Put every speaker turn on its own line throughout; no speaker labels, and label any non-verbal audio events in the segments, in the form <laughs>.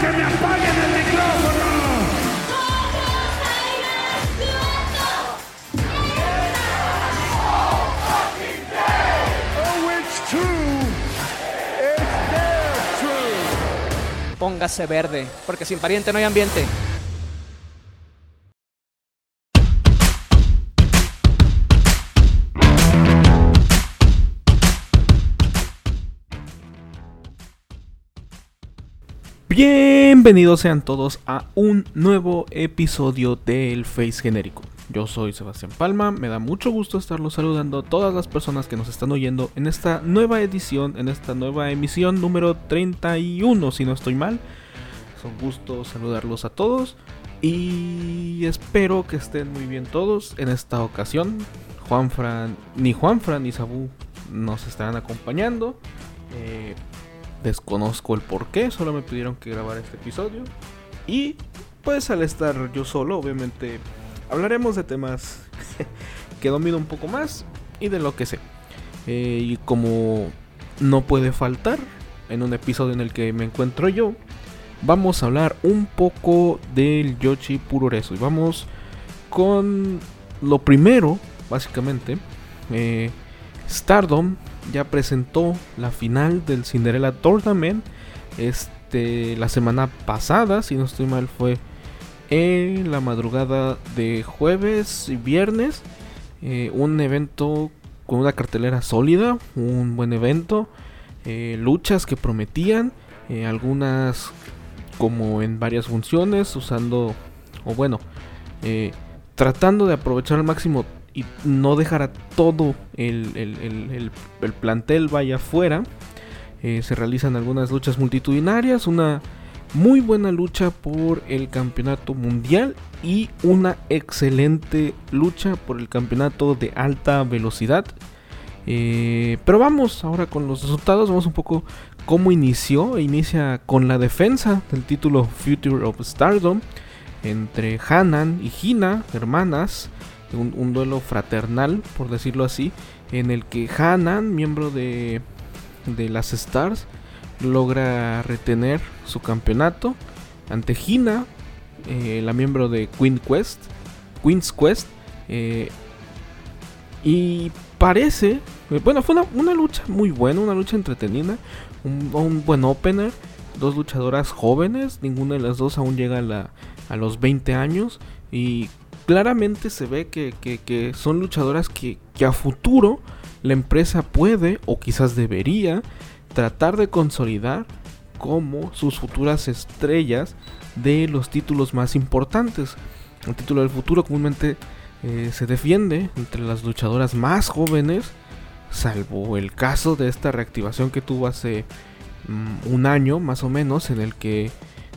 que me apaguen el micrófono! Oh, it's true. It's there true.
Póngase verde, porque sin pariente no hay ambiente. Bienvenidos sean todos a un nuevo episodio del Face Genérico. Yo soy Sebastián Palma, me da mucho gusto estarlos saludando a todas las personas que nos están oyendo en esta nueva edición, en esta nueva emisión número 31, si no estoy mal. Es un gusto saludarlos a todos y espero que estén muy bien todos en esta ocasión. Juanfran, ni Juanfran ni Sabu nos estarán acompañando. Eh, desconozco el por qué, solo me pidieron que grabara este episodio. Y pues al estar yo solo, obviamente hablaremos de temas <laughs> que domino un poco más y de lo que sé. Eh, y como no puede faltar en un episodio en el que me encuentro yo, vamos a hablar un poco del Yoshi Puroresu. Y vamos con lo primero, básicamente. Eh, Stardom ya presentó la final del Cinderella Tournament. Este, la semana pasada, si no estoy mal, fue en la madrugada de jueves y viernes. Eh, un evento con una cartelera sólida, un buen evento. eh, luchas que prometían, eh, algunas como en varias funciones, usando, o bueno, tratando de aprovechar al máximo y no dejar a todo el, el- el- el- el plantel vaya afuera. Eh, se realizan algunas luchas multitudinarias, una muy buena lucha por el campeonato mundial y una excelente lucha por el campeonato de alta velocidad. Eh, pero vamos ahora con los resultados, vamos un poco cómo inició. Inicia con la defensa del título Future of Stardom entre Hanan y Hina, hermanas, un, duelo fraternal, por decirlo así, en el que Hanan, miembro de, de las Stars, logra retener su campeonato ante Hina, eh, la miembro de Queen Quest, Queen's Quest, eh, y parece, eh, bueno, fue una, una lucha muy buena, una lucha entretenida, un, un buen opener, dos luchadoras jóvenes, ninguna de las dos aún llega a, la, a los 20 años y claramente se ve que, que- son luchadoras que, que a futuro la empresa puede o quizás debería tratar de consolidar como sus futuras estrellas de los títulos más importantes. El título del futuro comúnmente eh, se defiende entre las luchadoras más jóvenes, salvo el caso de esta reactivación que tuvo hace mm, un año más o menos, en el que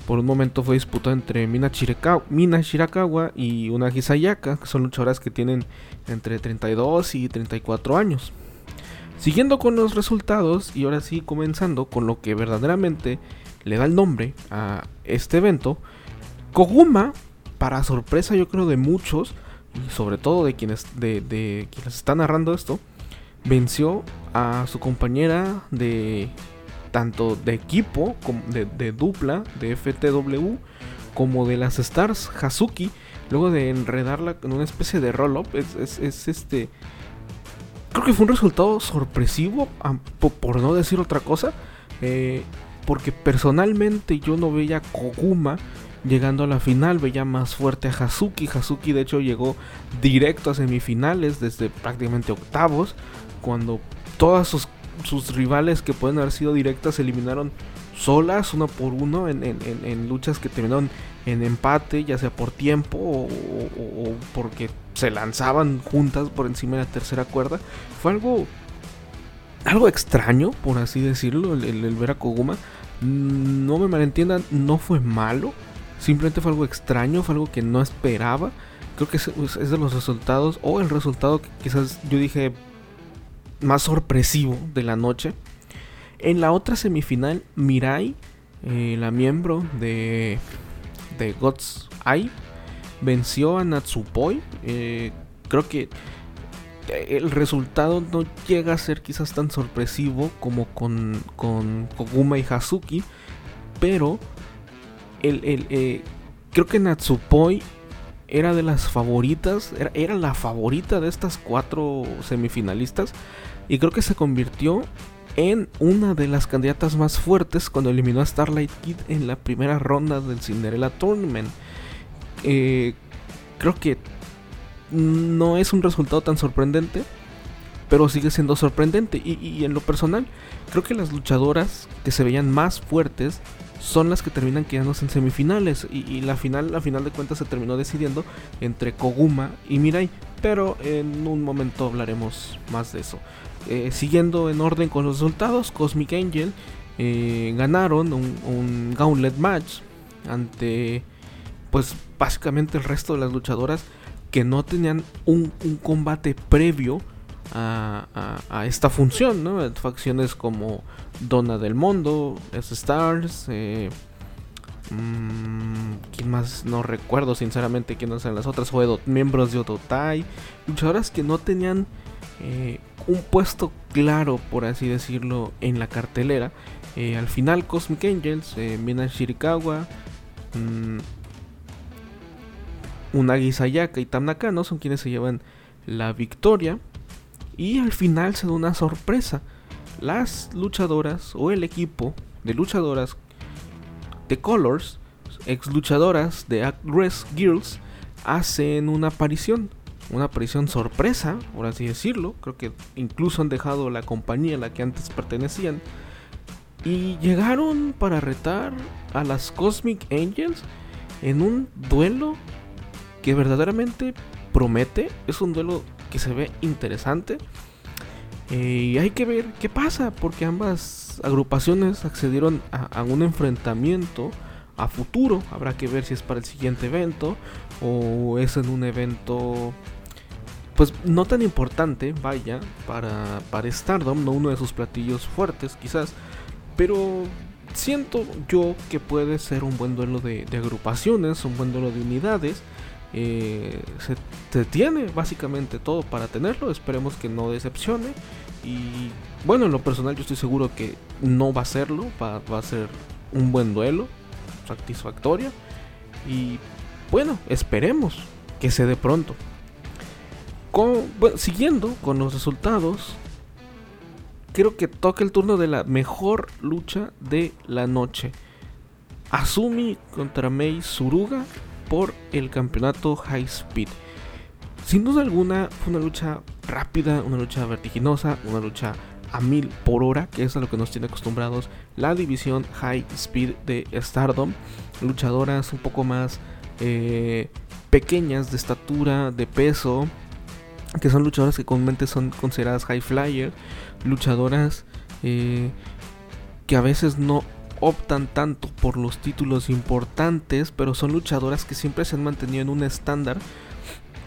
por un momento fue disputado entre Mina, Shirakawa y Unagi Sayaka, que son luchadoras que tienen entre 32 y 34 años. Siguiendo con los resultados y ahora sí comenzando con lo que verdaderamente le da el nombre a este evento, Koguma, para sorpresa yo creo de muchos, y sobre todo de quienes, de, de quienes están narrando esto, venció a su compañera de tanto de equipo, como de, dupla, de FTW, como de las Stars, Hazuki, luego de enredarla en una especie de roll-up, es, es- es este... Creo que fue un resultado sorpresivo, por no decir otra cosa, eh, porque personalmente yo no veía a Koguma llegando a la final, veía más fuerte a Hazuki. Hazuki de hecho llegó directo a semifinales desde prácticamente octavos, cuando todas sus, sus rivales que pueden haber sido directas se eliminaron solas, uno por uno, en, en- en- luchas que terminaron en empate, ya sea por tiempo o, porque se lanzaban juntas por encima de la tercera cuerda. Fue algo algo extraño, por así decirlo, el, ver a Koguma. Mm, No me malentiendan, no fue malo. Simplemente fue algo extraño, fue algo que no esperaba. Creo que es de los resultados, o el resultado que quizás yo dije más sorpresivo de la noche. En la otra semifinal, Mirai, eh, la miembro de, de God's Eye, venció a Natsupoi. Eh, creo que el resultado no llega a ser quizás tan sorpresivo como con, con Koguma y Hazuki, pero el, el, eh, creo que Natsupoi era de las favoritas, era, era, la favorita de estas cuatro semifinalistas y creo que se convirtió en una de las candidatas más fuertes cuando eliminó a Starlight Kid en la primera ronda del Cinderella Tournament. Eh, creo que no es un resultado tan sorprendente, pero sigue siendo sorprendente. Y, en lo personal, creo que las luchadoras que se veían más fuertes son las que terminan quedándose en semifinales. Y, la final, la final de cuentas, se terminó decidiendo entre Koguma y Mirai. Pero en un momento hablaremos más de eso. Eh, siguiendo en orden con los resultados, Cosmic Angel eh, ganaron un gauntlet match ante, pues básicamente el resto de las luchadoras que no tenían un, combate previo a, esta función, ¿no? Facciones como Donna del Mundo, S-Stars, eh, mmm, ¿quién más? No recuerdo sinceramente quiénes eran las otras, o miembros de Ototai, luchadoras que no tenían eh, un puesto claro, por así decirlo, en la cartelera. Eh, al final Cosmic Angels, eh, Mina Shirikawa, mmm, Unagi Sayaka y Tam Nakano son quienes se llevan la victoria. Y al final se da una sorpresa. Las luchadoras o el equipo de luchadoras de Colors, ex luchadoras de Aggress Girls, hacen una aparición. Una aparición sorpresa, por así decirlo. Creo que incluso han dejado la compañía a la que antes pertenecían. Y llegaron para retar a las Cosmic Angels en un duelo que verdaderamente promete. Es un duelo que se ve interesante. Eh, y hay que ver qué pasa, porque ambas agrupaciones accedieron a, un enfrentamiento a futuro. Habrá que ver si es para el siguiente evento o es en un evento, pues no tan importante, vaya, para, para Stardom, no uno de sus platillos fuertes quizás, pero siento yo que puede ser un buen duelo de agrupaciones, un buen duelo de unidades eh, se, tiene básicamente todo para tenerlo. Esperemos que no decepcione. Y bueno, en lo personal yo estoy seguro que no va a serlo. Va, a ser un buen duelo. Satisfactorio. Y bueno, esperemos que se dé pronto. siguiendo con los resultados. Creo que toca el turno de la mejor lucha de la noche. Asumi contra Mei Suruga por el campeonato High Speed. Sin duda alguna fue una lucha rápida, una lucha vertiginosa, una lucha a mil por hora, que es a lo que nos tiene acostumbrados la división High Speed de Stardom. Luchadoras un poco más eh, pequeñas de estatura, de peso, que son luchadoras que comúnmente son consideradas high flyer, luchadoras eh, que a veces no optan tanto por los títulos importantes, pero son luchadoras que siempre se han mantenido en un estándar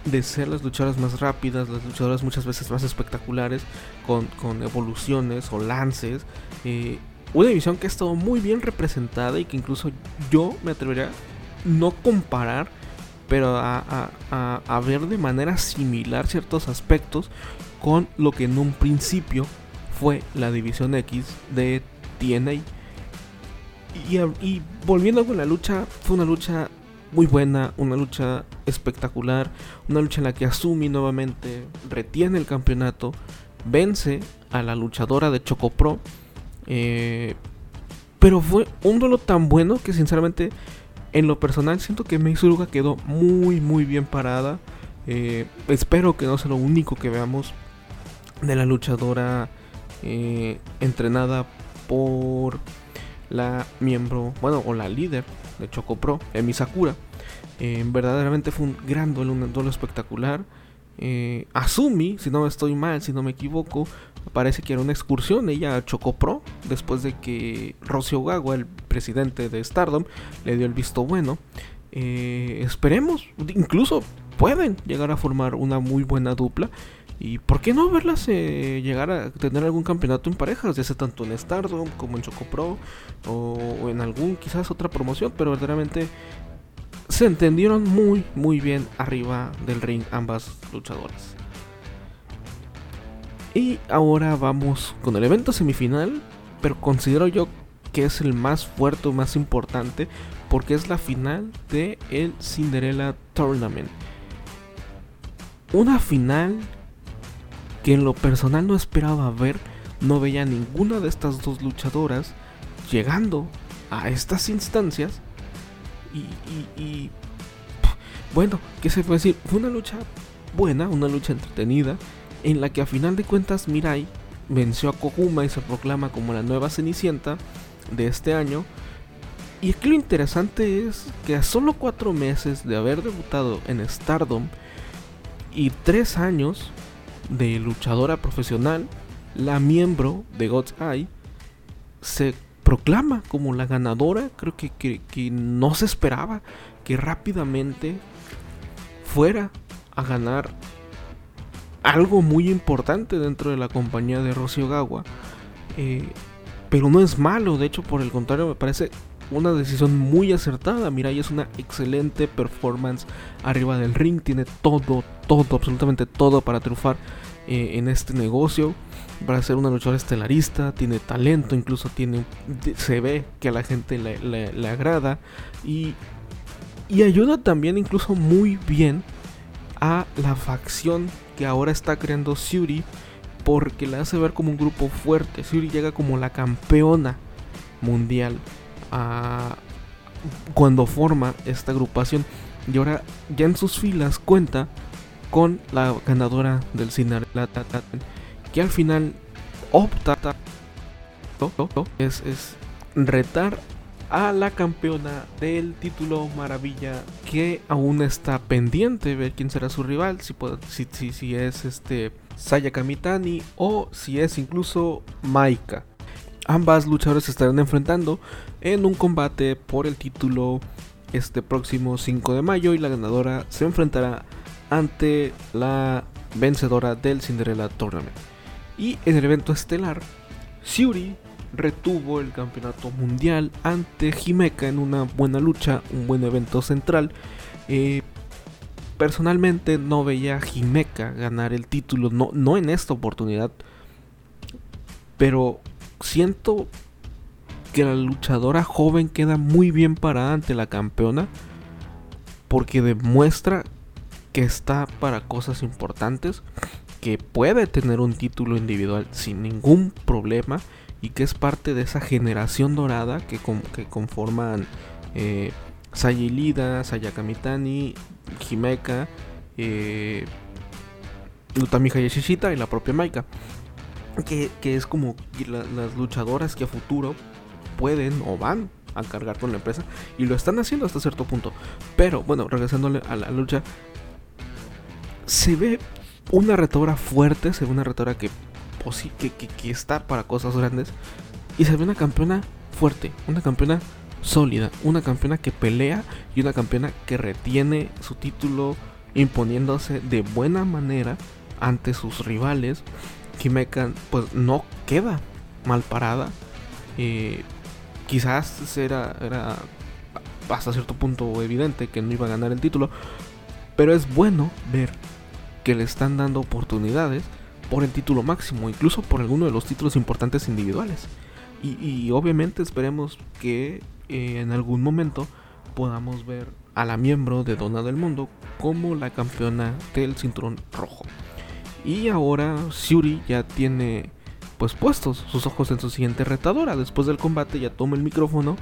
de ser las luchadoras más rápidas, las luchadoras muchas veces más espectaculares, con, evoluciones o lances. Eh, una división que ha estado muy bien representada y que incluso yo me atrevería no comparar, pero a, a ver de manera similar ciertos aspectos con lo que en un principio fue la división X de TNA. Y, volviendo con la lucha, fue una lucha muy buena, una lucha espectacular, una lucha en la que Asumi nuevamente retiene el campeonato, vence a la luchadora de Chocopro. Eh, pero fue un duelo tan bueno que sinceramente en lo personal siento que Meisuruga quedó muy muy bien parada. Eh, espero que no sea lo único que veamos de la luchadora eh, entrenada por la miembro, bueno, o la líder de Choco Pro, Emi Sakura. Eh, verdaderamente fue un gran duelo, un duelo espectacular. Eh, Asumi, si no estoy mal, si no me equivoco, parece que era una excursión ella a Choco Pro después de que Rocio Gawa, el presidente de Stardom, le dio el visto bueno. Eh, esperemos, incluso pueden llegar a formar una muy buena dupla. Y por qué no verlas eh, llegar a tener algún campeonato en parejas, ya sea tanto en Stardom como en Choco Pro o, en algún quizás otra promoción, pero verdaderamente se entendieron muy muy bien arriba del ring ambas luchadoras. Y ahora vamos con el evento semifinal, pero considero yo que es el más fuerte o más importante porque es la final de el Cinderella Tournament. Una final que en lo personal no esperaba ver, no veía ninguna de estas dos luchadoras llegando a estas instancias y, bueno, ¿qué se puede decir? Fue una lucha buena, una lucha entretenida, en la que a final de cuentas Mirai venció a Kokuma y se proclama como la nueva Cenicienta de este año. Y aquí lo interesante es que a solo cuatro meses de haber debutado en Stardom y tres años de luchadora profesional, la miembro de God's Eye se proclama como la ganadora. Creo que, que no se esperaba que rápidamente fuera a ganar algo muy importante dentro de la compañía de Rocío Gawa. Eh, pero no es malo, de hecho, por el contrario, me parece una decisión muy acertada. Mirai es una excelente performance arriba del ring, tiene todo, todo, absolutamente todo para triunfar eh, en este negocio. Para ser una luchadora estelarista, tiene talento, incluso tiene, se ve que a la gente le, agrada y, y ayuda también incluso muy bien a la facción que ahora está creando Suri porque la hace ver como un grupo fuerte. Suri llega como la campeona mundial cuando forma esta agrupación y ahora ya en sus filas cuenta con la ganadora del Cinderella que al final opta es, retar a la campeona del título Maravilla que aún está pendiente ver quién será su rival, si, es este Saya Kamitani o si es incluso Maika. Ambas luchadoras se estarán enfrentando en un combate por el título este próximo 5 de mayo y la ganadora se enfrentará ante la vencedora del Cinderella Tournament. Y en el evento estelar, Shuri retuvo el campeonato mundial ante Himeka en una buena lucha, un buen evento central. Eh, personalmente no veía a Himeka ganar el título, no, no en esta oportunidad, pero siento que la luchadora joven queda muy bien parada ante la campeona porque demuestra que está para cosas importantes, que puede tener un título individual sin ningún problema y que es parte de esa generación dorada que, conforman eh, Sayilida, Sayakamitani, Himeka, eh, Utami Hayashishita y la propia Maika. Que, es como las luchadoras que a futuro pueden o van a cargar con la empresa y lo están haciendo hasta cierto punto. Pero bueno, regresándole a la lucha, se ve una retora fuerte, se ve una retora que o sí, que, que, está para cosas grandes. Y se ve una campeona fuerte, una campeona sólida, una campeona que pelea y una campeona que retiene su título imponiéndose de buena manera ante sus rivales. Kimeka pues no queda mal parada. Eh, quizás era, era hasta cierto punto evidente que no iba a ganar el título. Pero es bueno ver que le están dando oportunidades por el título máximo, incluso por alguno de los títulos importantes individuales. Y, obviamente esperemos que eh, en algún momento podamos ver a la miembro de Dona del Mundo como la campeona del cinturón rojo. Y ahora Shuri ya tiene pues puestos sus ojos en su siguiente retadora. Después del combate ya toma el micrófono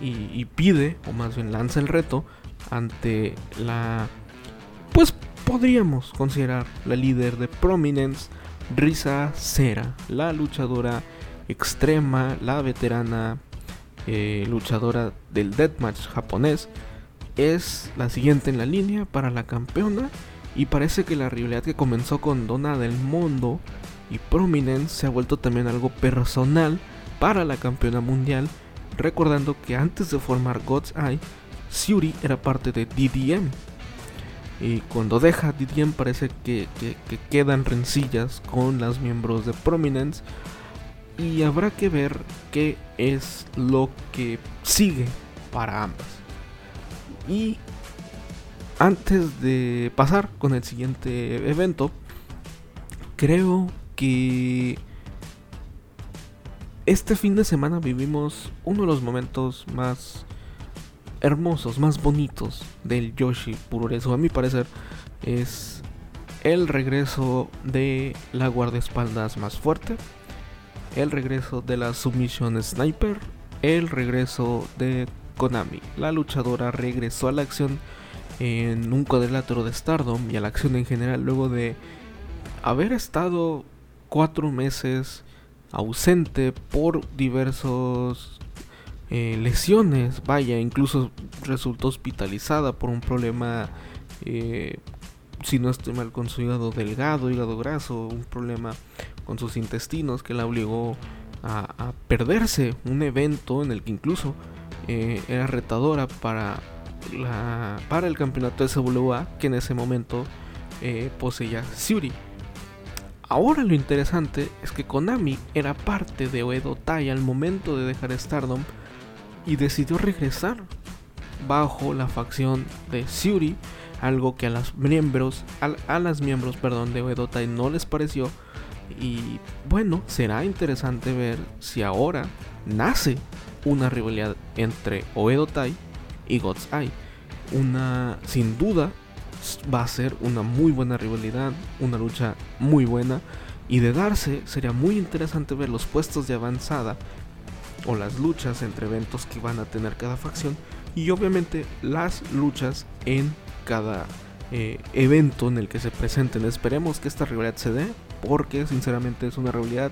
y, y pide, o más bien lanza el reto ante la pues podríamos considerar la líder de Prominence, Risa Cera, la luchadora extrema, la veterana eh, luchadora del deathmatch japonés, es la siguiente en la línea para la campeona y parece que la rivalidad que comenzó con Dona del Mundo y Prominence se ha vuelto también algo personal para la campeona mundial, recordando que antes de formar God's Eye, Shuri era parte de DDM, y cuando deja Didier parece que, quedan rencillas con las miembros de Prominence. Y habrá que ver qué es lo que sigue para ambas. Y antes de pasar con el siguiente evento, creo que este fin de semana vivimos uno de los momentos más hermosos, más bonitos del Yoshi Puroresu. A mi parecer es el regreso de la guardaespaldas más fuerte, el regreso de la submisión sniper, el regreso de Konami. La luchadora regresó a la acción en un cuadrilátero de Stardom y a la acción en general luego de haber estado cuatro meses ausente por diversos eh, lesiones, vaya, incluso resultó hospitalizada por un problema, eh, si no estoy mal, con su hígado delgado, hígado graso, un problema con sus intestinos que la obligó a, perderse un evento en el que incluso eh, era retadora para, para el campeonato de SWA que en ese momento poseía Shuri. Ahora lo interesante es que Konami era parte de Oedo Tai al momento de dejar Stardom y decidió regresar bajo la facción de Shuri, algo que a las miembros, a, las miembros, perdón, de Oedo Tai no les pareció y bueno, será interesante ver si ahora nace una rivalidad entre Oedo Tai y God's Eye. Una, sin duda, va a ser una muy buena rivalidad, una lucha muy buena. Y de darse, sería muy interesante ver los puestos de avanzada o las luchas entre eventos que van a tener cada facción y obviamente las luchas en cada eh, evento en el que se presenten. Esperemos que esta rivalidad se dé porque sinceramente es una rivalidad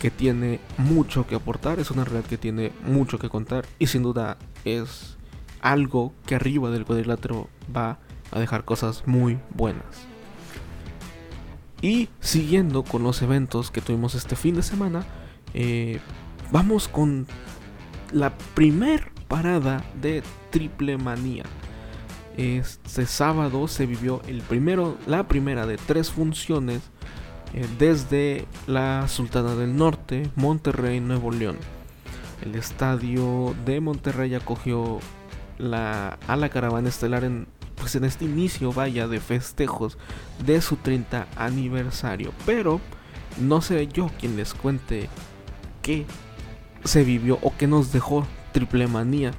que tiene mucho que aportar, es una rivalidad que tiene mucho que contar y sin duda es algo que arriba del cuadrilátero va a dejar cosas muy buenas. Y siguiendo con los eventos que tuvimos este fin de semana, eh, vamos con la primer parada de Triple Manía. Este sábado se vivió el primero, la primera de tres funciones eh, desde la Sultana del Norte, Monterrey, Nuevo León. El estadio de Monterrey acogió la, a la caravana estelar en pues en este inicio vaya de festejos de su 30 aniversario. Pero no seré yo quien les cuente qué se vivió o qué nos dejó Triple Manía.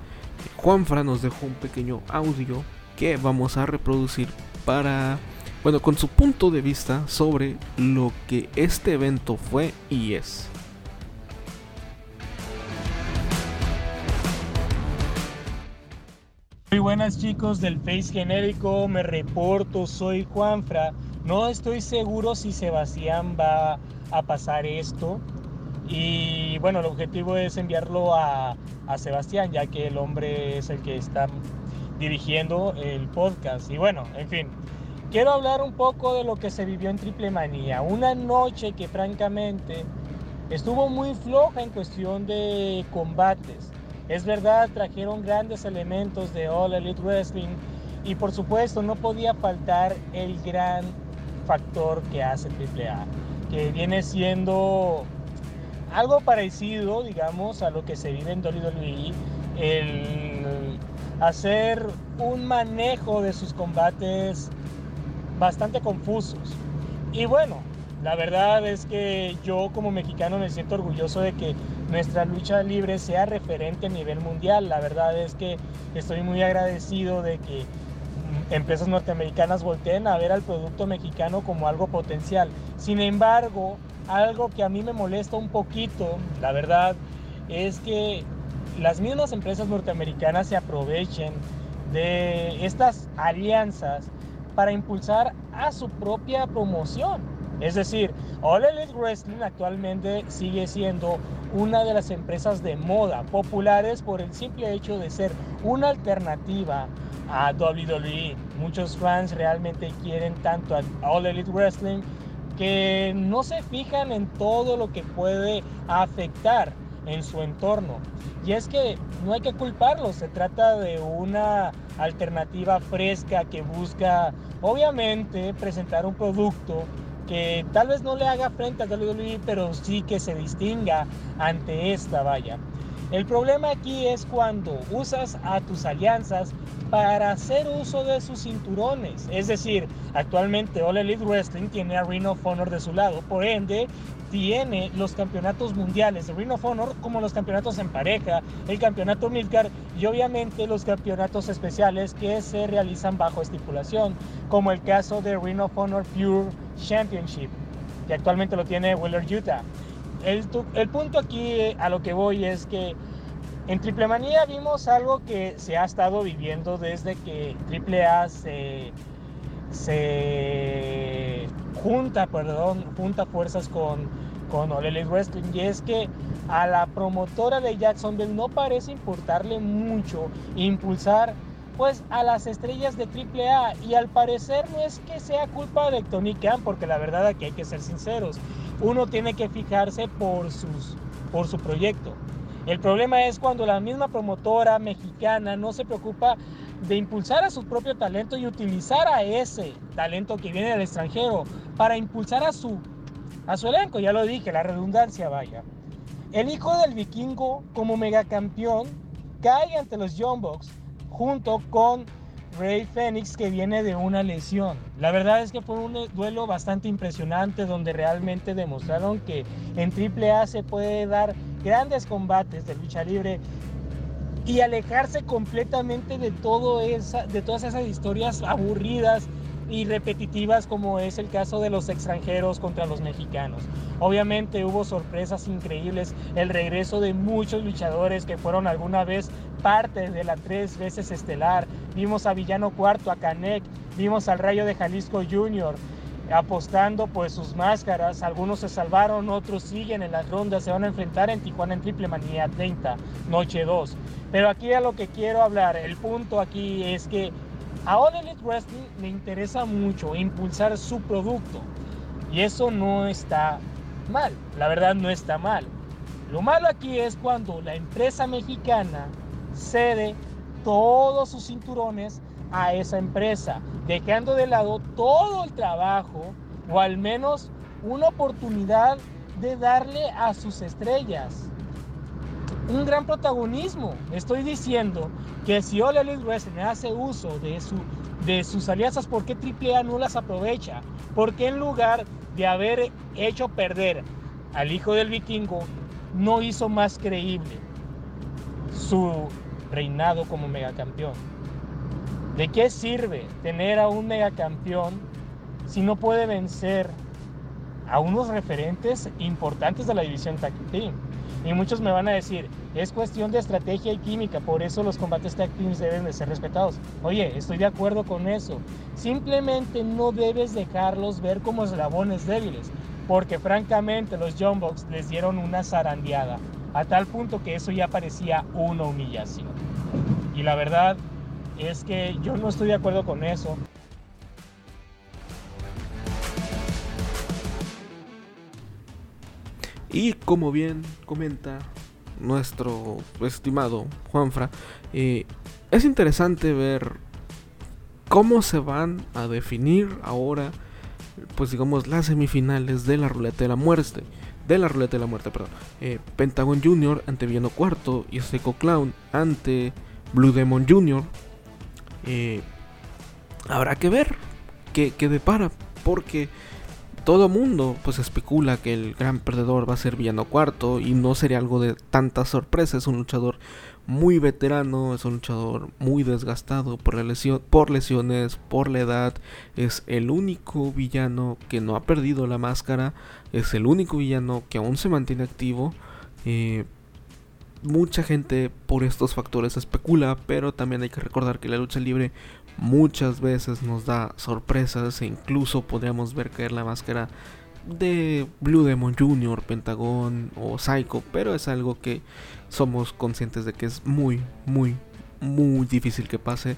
Juanfra nos dejó un pequeño audio que vamos a reproducir para, bueno, con su punto de vista sobre lo que este evento fue y es.
Muy buenas chicos del Face Genérico, me reporto, soy Juanfra. No estoy seguro si Sebastián va a pasar esto. Y bueno, el objetivo es enviarlo a, a Sebastián, ya que el hombre es el que está dirigiendo el podcast. Y bueno, en fin, quiero hablar un poco de lo que se vivió en Triple Manía. Una noche que francamente estuvo muy floja en cuestión de combates. Es verdad, trajeron grandes elementos de All Elite Wrestling y por supuesto no podía faltar el gran factor que hace AAA, que viene siendo algo parecido, digamos, a lo que se vive en WWE, el hacer un manejo de sus combates bastante confusos. Y bueno, la verdad es que yo como mexicano me siento orgulloso de que nuestra lucha libre sea referente a nivel mundial. La verdad es que estoy muy agradecido de que empresas norteamericanas volteen a ver al producto mexicano como algo potencial. Sin embargo, algo que a mí me molesta un poquito, la verdad, es que las mismas empresas norteamericanas se aprovechen de estas alianzas para impulsar a su propia promoción. Es decir, All Elite Wrestling actualmente sigue siendo una de las empresas de moda populares por el simple hecho de ser una alternativa a WWE. Muchos fans realmente quieren tanto a All Elite Wrestling que no se fijan en todo lo que puede afectar en su entorno. Y es que no hay que culparlo, se trata de una alternativa fresca que busca obviamente presentar un producto que tal vez no le haga frente a WWE, pero sí que se distinga ante esta valla. El problema aquí es cuando usas a tus alianzas para hacer uso de sus cinturones. Es decir, actualmente All Elite Wrestling tiene a Ring of Honor de su lado, por ende tiene los campeonatos mundiales de Ring of Honor como los campeonatos en pareja, el campeonato Midgard y obviamente los campeonatos especiales que se realizan bajo estipulación, como el caso de Ring of Honor Pure Championship, que actualmente lo tiene Wheeler Utah. El, el punto aquí a lo que voy es que en Triple Manía vimos algo que se ha estado viviendo desde que AAA se, se junta, perdón, junta fuerzas con, con All Elite Wrestling. Y es que a la promotora de Jacksonville no parece importarle mucho impulsar pues a las estrellas de AAA y al parecer no es que sea culpa de Tony Khan porque la verdad aquí hay que ser sinceros. Uno tiene que fijarse por sus por su proyecto. El problema es cuando la misma promotora mexicana no se preocupa de impulsar a su propio talento y utilizar a ese talento que viene del extranjero para impulsar a su, a su elenco. Ya lo dije, la redundancia vaya. El hijo del vikingo como megacampeón cae ante los Young Bucks junto con Rey Fénix que viene de una lesión. La verdad es que fue un duelo bastante impresionante donde realmente demostraron que en AAA se puede dar grandes combates de lucha libre y alejarse completamente de, todo esa, de todas esas historias aburridas y repetitivas como es el caso de los extranjeros contra los mexicanos. Obviamente hubo sorpresas increíbles, el regreso de muchos luchadores que fueron alguna vez parte de la tres veces estelar. Vimos a Villano Cuarto, a Canek, vimos al Rayo de Jalisco Jr., apostando pues sus máscaras. Algunos se salvaron, otros siguen en las rondas, se van a enfrentar en Tijuana en Triple Manía 30, noche 2. Pero aquí a lo que quiero hablar, el punto aquí es que a All Elite Wrestling le interesa mucho impulsar su producto. Y eso no está mal, la verdad no está mal. Lo malo aquí es cuando la empresa mexicana cede todos sus cinturones a esa empresa, dejando de lado todo el trabajo o al menos una oportunidad de darle a sus estrellas un gran protagonismo. Estoy diciendo que si Elite Wrestling hace uso de, su, de sus alianzas, ¿por qué AAA no las aprovecha? Porque en lugar de haber hecho perder al hijo del vikingo, no hizo más creíble su reinado como megacampeón? ¿De qué sirve tener a un megacampeón si no puede vencer a unos referentes importantes de la división Tag Team? Y muchos me van a decir, es cuestión de estrategia y química, por eso los combates tag teams deben de ser respetados. Oye, estoy de acuerdo con eso. Simplemente no debes dejarlos ver como eslabones débiles, porque francamente los John Box les dieron una zarandeada, a tal punto que eso ya parecía una humillación. Y la verdad es que yo no estoy de acuerdo con eso.
Y como bien comenta nuestro estimado Juanfra, eh, es interesante ver cómo se van a definir ahora, pues digamos, las semifinales de la ruleta de la muerte. De la ruleta de la muerte, perdón. Eh, Pentagon Jr. ante Villano Cuarto y Seco Clown ante Blue Demon Jr. Eh, habrá que ver qué, depara, porque todo mundo pues especula que el gran perdedor va a ser Villano Cuarto y no sería algo de tanta sorpresa. Es un luchador muy veterano, es un luchador muy desgastado por, lesión, por lesiones, por la edad. Es el único villano que no ha perdido la máscara, es el único villano que aún se mantiene activo. Eh, mucha gente por estos factores especula, pero también hay que recordar que la lucha libre muchas veces nos da sorpresas e incluso podríamos ver caer la máscara de Blue Demon Jr., Pentagon o Psycho, pero es algo que somos conscientes de que es muy, muy, muy difícil que pase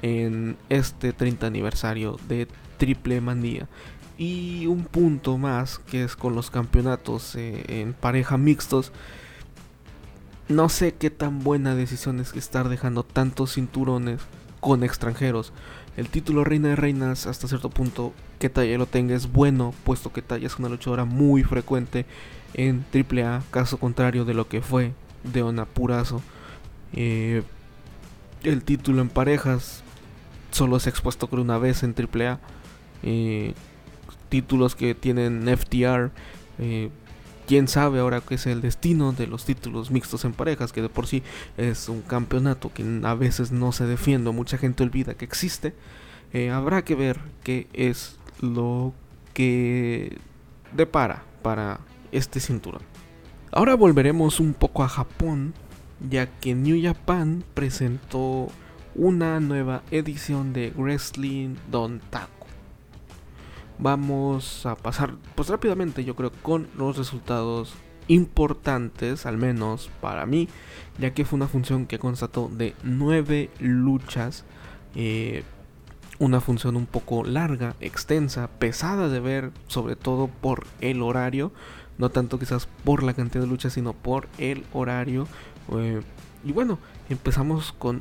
en este 30 aniversario de Triple Manía. Y un punto más que es con los campeonatos eh, en pareja mixtos no sé qué tan buena decisión es estar dejando tantos cinturones con extranjeros. El título Reina de Reinas, hasta cierto punto, que Talla lo tenga es bueno, puesto que Talla es una luchadora muy frecuente en AAA, caso contrario de lo que fue de Purazo. Eh, el título en parejas solo se ha expuesto creo una vez en AAA. Eh, títulos que tienen FTR. Eh, quién sabe ahora qué es el destino de los títulos mixtos en parejas, que de por sí es un campeonato que a veces no se defiende, mucha gente olvida que existe. Eh, habrá que ver qué es lo que depara para este cinturón. Ahora volveremos un poco a Japón, ya que New Japan presentó una nueva edición de Wrestling Don Taco. Vamos a pasar pues rápidamente yo creo con los resultados importantes, al menos para mí, ya que fue una función que constató de nueve luchas, eh, una función un poco larga, extensa, pesada de ver, sobre todo por el horario, no tanto quizás por la cantidad de luchas, sino por el horario. Eh, y bueno, empezamos con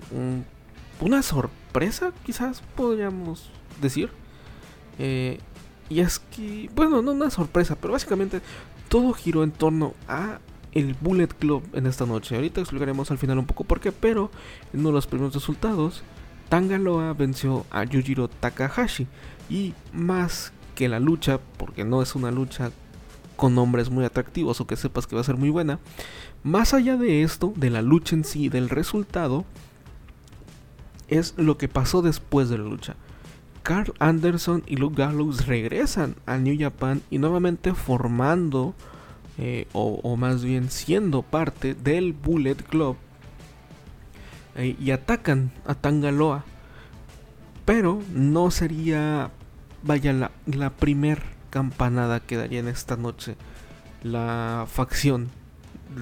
una sorpresa, quizás podríamos decir. Eh, y es que, bueno, no una sorpresa, pero básicamente todo giró en torno a el Bullet Club en esta noche. Ahorita explicaremos al final un poco por qué, pero en uno de los primeros resultados, Tangaloa venció a Yujiro Takahashi. Y más que la lucha, porque no es una lucha con nombres muy atractivos o que sepas que va a ser muy buena, más allá de esto, de la lucha en sí, del resultado, es lo que pasó después de la lucha. Carl Anderson y Luke Gallows regresan a New Japan y nuevamente formando, eh, o, más bien siendo parte del Bullet Club, eh, y atacan a Tangaloa. Pero no sería, vaya, la, la primer campanada que daría en esta noche la facción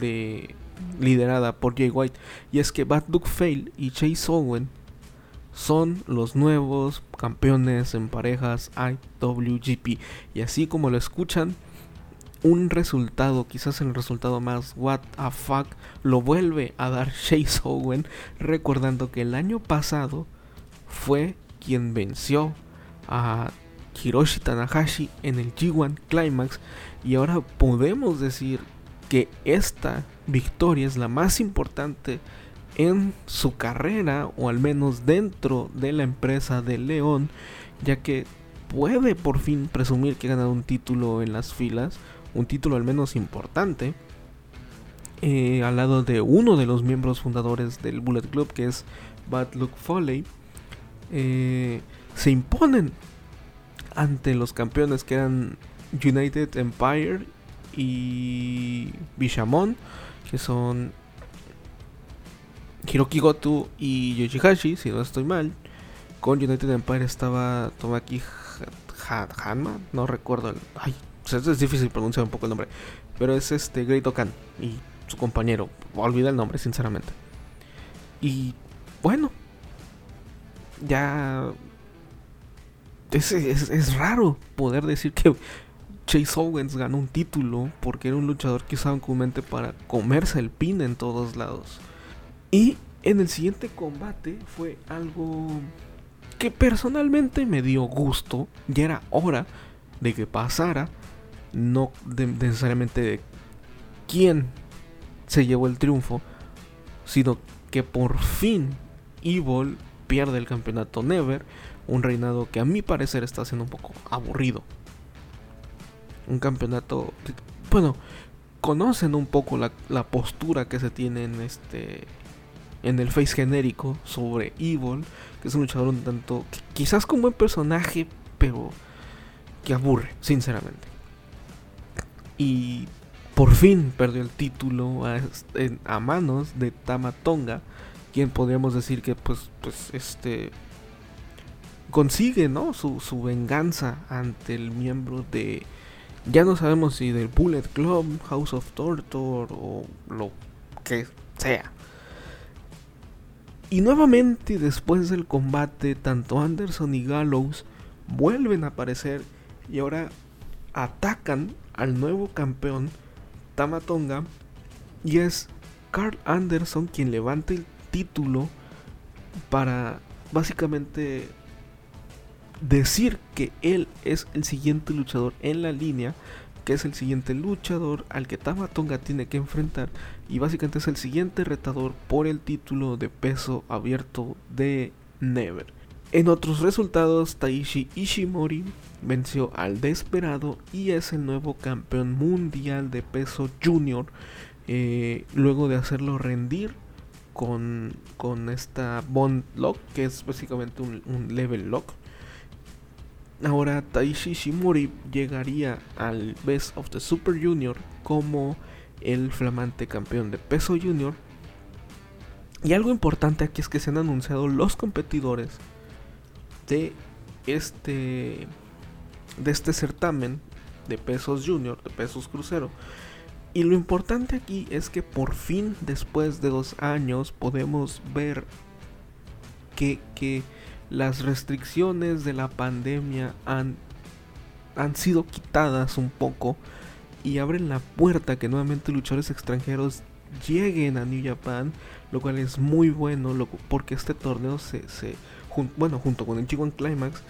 de, liderada por Jay White. Y es que Bad Luck Fail y Chase Owen son los nuevos campeones en parejas IWGP. Y así como lo escuchan, un resultado, quizás el resultado más what the fuck, lo vuelve a dar <laughs> Chase Owen, recordando que el año pasado fue quien venció a Hiroshi Tanahashi en el G1 Climax y ahora podemos decir que esta victoria es la más importante en su carrera o al menos dentro de la empresa de León, ya que puede por fin presumir que ha ganado un título en las filas, un título al menos importante, eh, al lado de uno de los miembros fundadores del Bullet Club, que es Bad Luck Foley, eh, se imponen ante los campeones que eran United Empire y Bishamon, que son Hiroki Goto y Yoshihashi, si no estoy mal. Con United Empire estaba Tomaki Hanma, no recuerdo el. Ay, es difícil pronunciar un poco el nombre. Pero es este Great Okan y su compañero. Olvida el nombre, sinceramente. Y bueno, ya. Es, es, es raro poder decir que Chase Owens ganó un título porque era un luchador que usaban comúnmente para comerse el pin en todos lados. Y en el siguiente combate fue algo que personalmente me dio gusto. Ya era hora de que pasara. No necesariamente de quién se llevó el triunfo. Sino que por fin Evil pierde el campeonato Never. Un reinado que a mi parecer está siendo un poco aburrido. Un campeonato... Bueno, conocen un poco la, la postura que se tiene en este en el face genérico sobre Evil, que es un luchador un tanto, quizás con buen personaje, pero que aburre, sinceramente. Y por fin perdió el título a, manos de Tamatonga, quien podríamos decir que pues, pues este consigue ¿no? su, su venganza ante el miembro de ya no sabemos si del Bullet Club, House of Torture o lo que sea. Y nuevamente después del combate, tanto Anderson y Gallows vuelven a aparecer y ahora atacan al nuevo campeón Tamatonga y es Carl Anderson quien levanta el título para básicamente decir que él es el siguiente luchador en la línea que es el siguiente luchador al que Tamatonga tiene que enfrentar y básicamente es el siguiente retador por el título de peso abierto de Never. En otros resultados, Taishi Ishimori venció al Desperado y es el nuevo campeón mundial de peso junior eh, luego de hacerlo rendir con, con esta Bond Lock, que es básicamente un, level lock. Ahora Taishi Ishimori llegaría al Best of the Super Junior como el flamante campeón de peso junior. Y algo importante aquí es que se han anunciado los competidores de este de este certamen de pesos junior, de pesos crucero. Y lo importante aquí es que por fin, después de dos años, podemos ver que, que las restricciones de la pandemia han, han sido quitadas un poco y abren la puerta que nuevamente luchadores extranjeros lleguen a New Japan, lo cual es muy bueno porque este torneo se, se bueno, junto con el G1 Climax,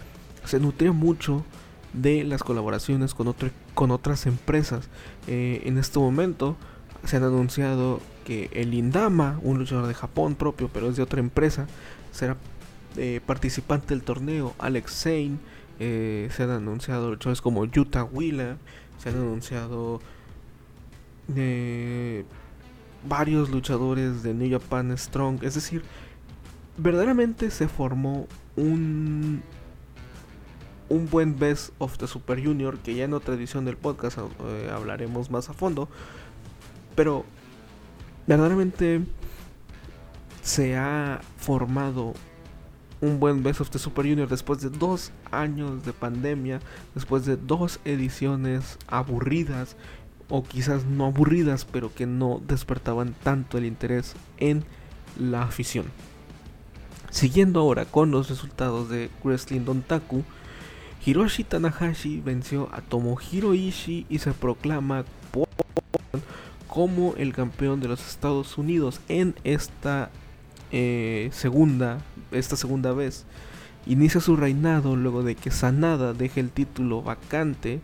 se nutría mucho de las colaboraciones con, otras empresas. Eh, en este momento se han anunciado que el Indama, un luchador de Japón propio, pero es de otra empresa, será eh, participante del torneo. Alex Zane, eh, se han anunciado luchadores como Yuta Wheeler, se han anunciado varios luchadores de New Japan Strong. Es decir, verdaderamente se formó un un buen Best of the Super Junior, que ya en otra edición del podcast eh, hablaremos más a fondo. Pero verdaderamente se ha formado un buen Best of the Super Junior después de dos años de pandemia, después de dos ediciones aburridas, o quizás no aburridas, pero que no despertaban tanto el interés en la afición. Siguiendo ahora con los resultados de Wrestling Dontaku, Hiroshi Tanahashi venció a Tomohiro Ishii y se proclama como el campeón de los Estados Unidos en esta eh, segunda esta segunda vez. Inicia su reinado luego de que Sanada deje el título vacante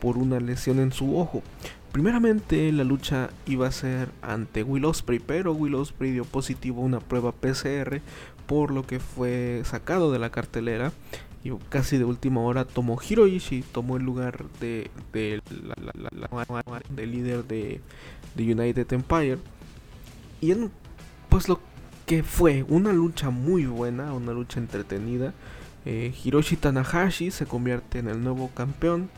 por una lesión en su ojo. Primeramente la lucha iba a ser ante Will Ospreay, pero Will Ospreay dio positivo una prueba PCR, por lo que fue sacado de la cartelera casi de última hora Tomohiro Ishii tomó el lugar de, de la, líder de, United Empire. Y en, pues lo que fue una lucha muy buena, una lucha entretenida. Eh, Hiroshi Tanahashi se convierte en el nuevo campeón.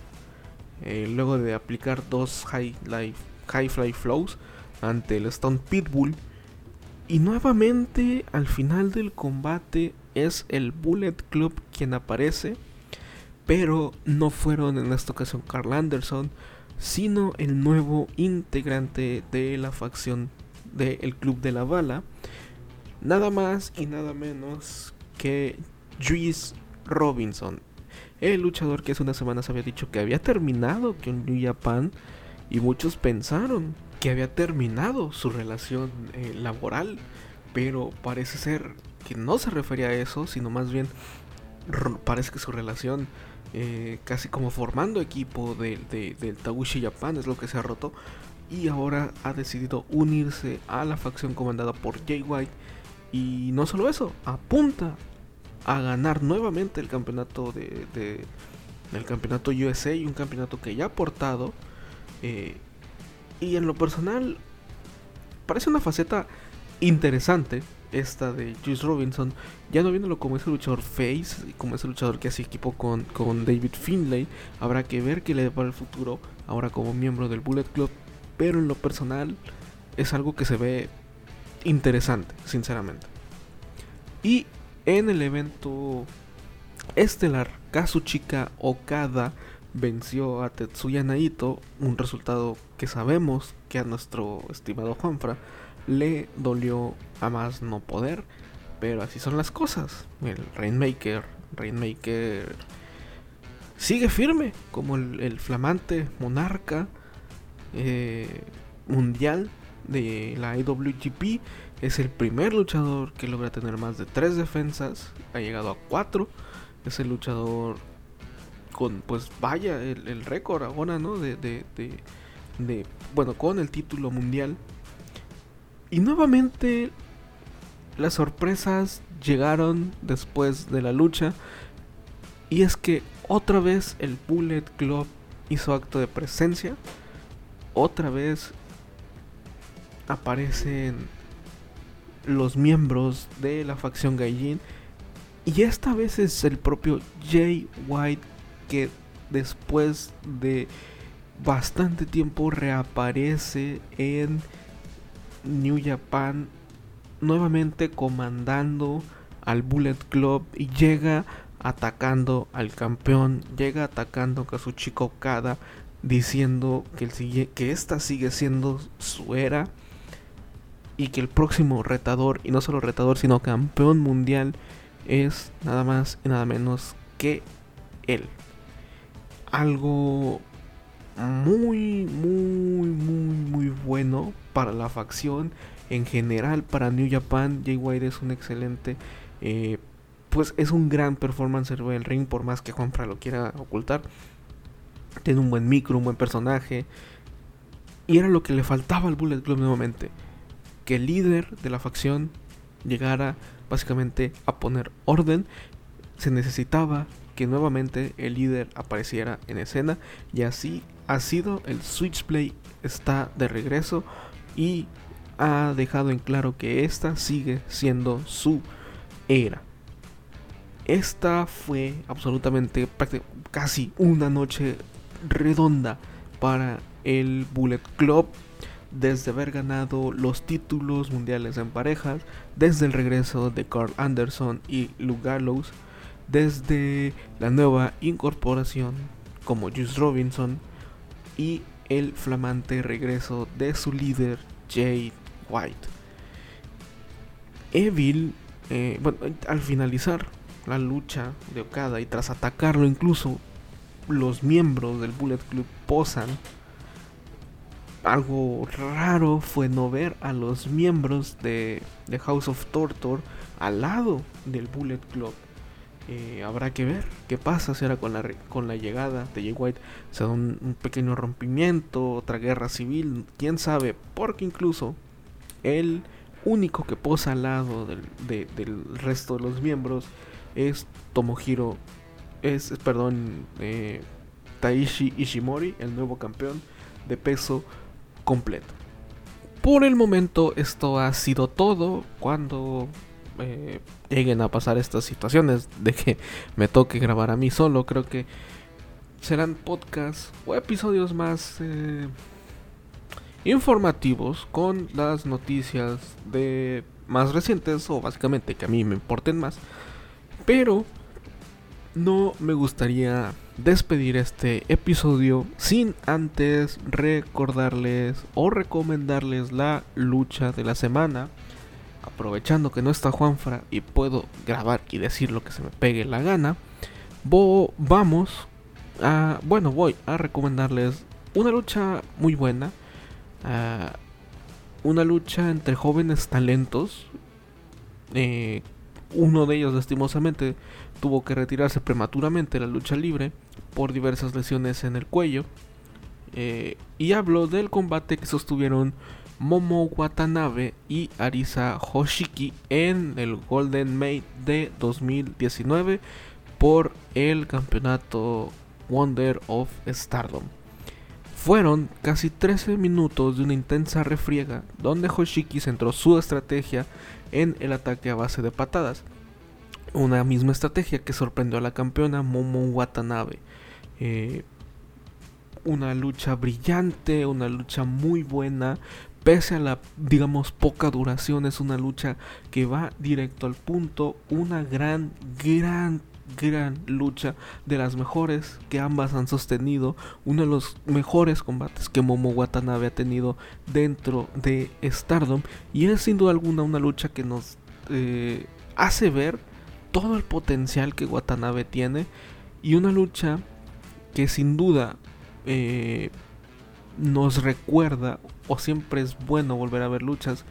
Eh, luego de aplicar dos high, fly flows ante el Stone Pitbull. Y nuevamente al final del combate es el Bullet Club quien aparece, pero no fueron en esta ocasión Carl Anderson, sino el nuevo integrante de la facción del Club de la Bala, nada más y nada menos que Juice Robinson, el luchador que hace unas semanas había dicho que había terminado con New Japan y muchos pensaron que había terminado su relación eh, laboral, pero parece ser que no se refería a eso, sino más bien parece que su relación eh, casi como formando equipo de, del Taguchi Japan es lo que se ha roto y ahora ha decidido unirse a la facción comandada por Jay White y no solo eso, apunta a ganar nuevamente el campeonato de, el campeonato USA y un campeonato que ya ha portado eh, y en lo personal parece una faceta interesante esta de Juice Robinson, ya no viéndolo como ese luchador face, como ese luchador que hace equipo con, con David Finlay, habrá que ver qué le depara el futuro ahora como miembro del Bullet Club, pero en lo personal es algo que se ve interesante, sinceramente. Y en el evento estelar, Kazuchika Okada venció a Tetsuya Naito, un resultado que sabemos que a nuestro estimado Juanfra le dolió a más no poder, pero así son las cosas. El Rainmaker, Rainmaker sigue firme como el, flamante monarca eh, mundial de la IWGP. Es el primer luchador que logra tener más de tres defensas. Ha llegado a cuatro. Es el luchador con, pues vaya, el, récord ahora, ¿no? De, de, bueno, con el título mundial y nuevamente las sorpresas llegaron después de la lucha. Y es que otra vez el Bullet Club hizo acto de presencia. Otra vez aparecen los miembros de la facción Gaijin. Y esta vez es el propio Jay White que después de bastante tiempo reaparece en New Japan nuevamente comandando al Bullet Club y llega atacando al campeón, llega atacando a Kazuchika Okada diciendo que, el, que esta sigue siendo su era y que el próximo retador, y no solo retador, sino campeón mundial, es nada más y nada menos que él. Algo muy, muy, muy, muy bueno para la facción. En general, para New Japan, Jay White es un excelente. Eh, pues es un gran performance del ring, por más que Juanfra lo quiera ocultar. Tiene un buen micro, un buen personaje. Y era lo que le faltaba al Bullet Club nuevamente. Que el líder de la facción llegara básicamente a poner orden. Se necesitaba que nuevamente el líder apareciera en escena. Y así ha sido. El Switchplay está de regreso. Y ha dejado en claro que esta sigue siendo su era. Esta fue absolutamente casi una noche redonda para el Bullet Club desde haber ganado los títulos mundiales en parejas, desde el regreso de Carl Anderson y Luke Gallows, desde la nueva incorporación como Juice Robinson y el flamante regreso de su líder Jade White. Evil, eh, al finalizar la lucha de Okada y tras atacarlo incluso los miembros del Bullet Club posan. Algo raro fue no ver a los miembros de, House of Torture al lado del Bullet Club. Eh, habrá que ver qué pasa ahora con la, con la llegada de Jay White se da un, pequeño rompimiento, otra guerra civil, quién sabe, porque incluso el único que posa al lado del, del resto de los miembros es Tomohiro, es, perdón, eh, Taishi Ishimori, el nuevo campeón de peso completo. Por el momento esto ha sido todo. Cuando eh, lleguen a pasar estas situaciones de que me toque grabar a mí solo, creo que serán podcasts o episodios más eh, informativos con las noticias de más recientes o básicamente que a mí me importen más. Pero no me gustaría despedir este episodio sin antes recordarles o recomendarles la lucha de la semana. Aprovechando que no está Juanfra y puedo grabar y decir lo que se me pegue la gana, vamos a, bueno, voy a recomendarles una lucha muy buena, una lucha entre jóvenes talentos eh, uno de ellos, lastimosamente, tuvo que retirarse prematuramente de la lucha libre por diversas lesiones en el cuello. Eh, y hablo del combate que sostuvieron Momo Watanabe y Arisa Hoshiki en el Golden Maid de 2019 por el campeonato Wonder of Stardom. Fueron casi 13 minutos de una intensa refriega donde Hoshiki centró su estrategia en el ataque a base de patadas. Una misma estrategia que sorprendió a la campeona Momo Watanabe. Eh, una lucha brillante, una lucha muy buena, pese a la, digamos, poca duración, es una lucha que va directo al punto, una gran, gran, gran lucha, de las mejores que ambas han sostenido, uno de los mejores combates que Momo Watanabe ha tenido dentro de Stardom, y es sin duda alguna una lucha que nos eh, hace ver todo el potencial que Watanabe tiene, y una lucha que sin duda eh, nos recuerda, o siempre es bueno volver a ver luchas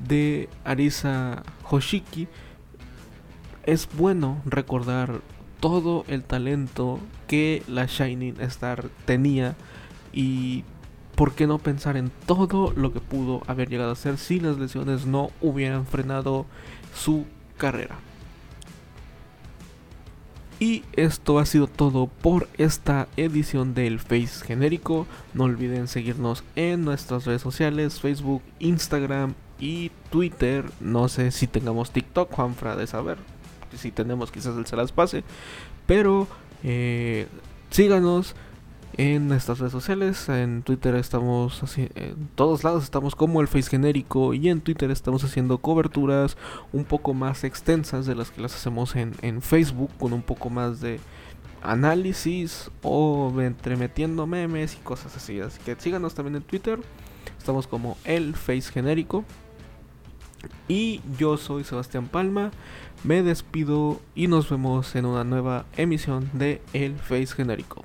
de Arisa Hoshiki. Es bueno recordar todo el talento que la Shining Star tenía y ¿por qué no pensar en todo lo que pudo haber llegado a ser si las lesiones no hubieran frenado su carrera? Y esto ha sido todo por esta edición del Face genérico. No olviden seguirnos en nuestras redes sociales, Facebook, Instagram y Twitter. No sé si tengamos TikTok, Juanfra de saber. Si tenemos quizás él se las pase. Pero eh, síganos en nuestras redes sociales. En Twitter estamos así, en todos lados estamos como el Face genérico y en Twitter estamos haciendo coberturas un poco más extensas de las que las hacemos en, en Facebook con un poco más de análisis o entremetiendo memes y cosas así. Así que síganos también en Twitter. Estamos como el Face genérico. Y yo soy Sebastián Palma. Me despido y nos vemos en una nueva emisión de El Face genérico.